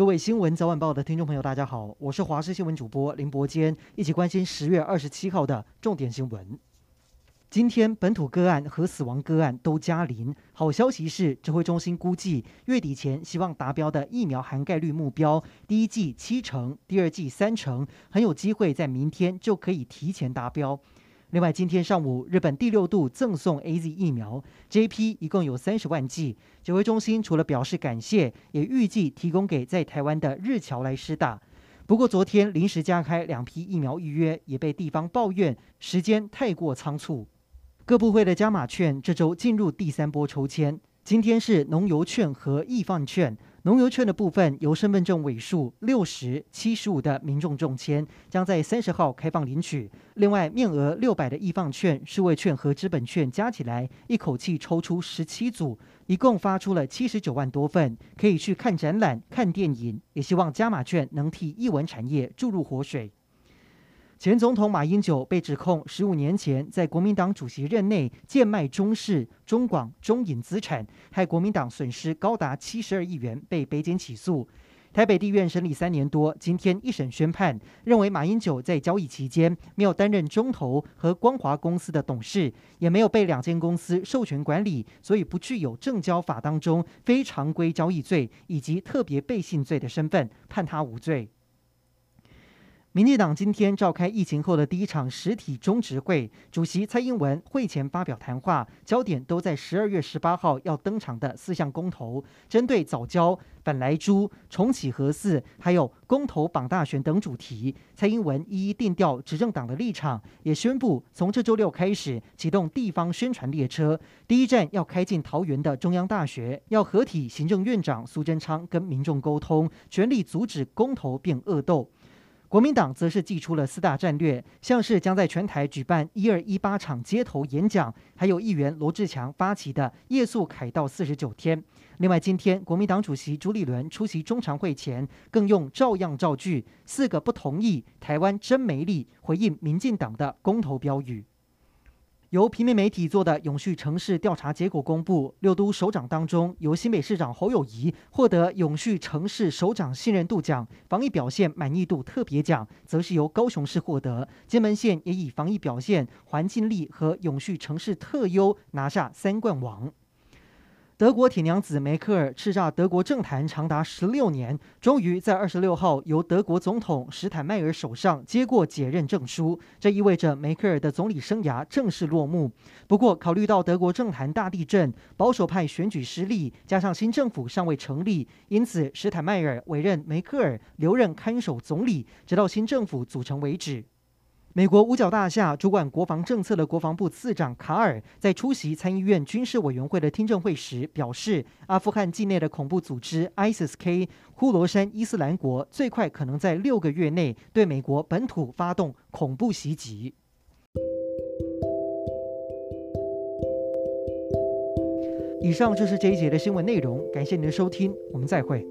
各位新闻早晚报的听众朋友，大家好，我是华视新闻主播林伯坚，一起关心十月二十七号的重点新闻。今天本土个案和死亡个案都加零。好消息是，指挥中心估计月底前希望达标的疫苗涵盖率目标，第一剂七成，第二剂三成，很有机会在明天就可以提前达标。另外，今天上午日本第六度赠送 AZ 疫苗，这一批一共有三十万剂。指挥中心除了表示感谢，也预计提供给在台湾的日侨来施打。不过，昨天临时加开两批疫苗预约，也被地方抱怨时间太过仓促。各部会的加码券这周进入第三波抽签，今天是农游券和易放券。农游券的部分由身份证尾数六十七十五的民众中签，将在三十号开放领取。另外，面额六百的易放券、数位券和资本券加起来，一口气抽出十七组，一共发出了七十九万多份，可以去看展览、看电影。也希望加码券能替艺文产业注入活水。前总统马英九被指控十五年前在国民党主席任内贱卖中视、中广、中影资产，害国民党损失高达七十二亿元，被北检起诉。台北地院审理三年多，今天一审宣判，认为马英九在交易期间没有担任中投和光华公司的董事，也没有被两间公司授权管理，所以不具有证交法当中非常规交易罪以及特别背信罪的身份，判他无罪。民进党今天召开疫情后的第一场实体中执会，主席蔡英文会前发表谈话，焦点都在十二月十八号要登场的四项公投，针对藻礁、反莱猪、重启核四，还有公投绑大选等主题，蔡英文一一定调执政党的立场，也宣布从这周六开始启动地方宣传列车，第一站要开进桃园的中央大学，要合体行政院长苏贞昌跟民众沟通，全力阻止公投变恶斗。国民党则是祭出了四大战略，像是将在全台举办一二一八场街头演讲，还有议员罗志强发起的夜宿凯道四十九天。另外，今天国民党主席朱立伦出席中常会前，更用照样造句，四个不同意，台湾真没力，回应民进党的公投标语。由平民媒体做的永续城市调查结果公布，六都首长当中，由新北市长侯友谊获得永续城市首长信任度奖，防疫表现满意度特别奖，则是由高雄市获得。金门县也以防疫表现、环境力和永续城市特优拿下三冠王。德国铁娘子梅克尔叱咤德国政坛长达十六年，终于在二十六号由德国总统史坦迈尔手上接过解任证书，这意味着梅克尔的总理生涯正式落幕。不过，考虑到德国政坛大地震、保守派选举失利，加上新政府尚未成立，因此史坦迈尔委任梅克尔留任看守总理，直到新政府组成为止。美国五角大厦主管国防政策的国防部次长卡尔在出席参议院军事委员会的听证会时表示，阿富汗境内的恐怖组织 ISIS-K 呼罗珊伊斯兰国最快可能在六个月内对美国本土发动恐怖袭击。以上就是这一节的新闻内容，感谢您的收听，我们再会。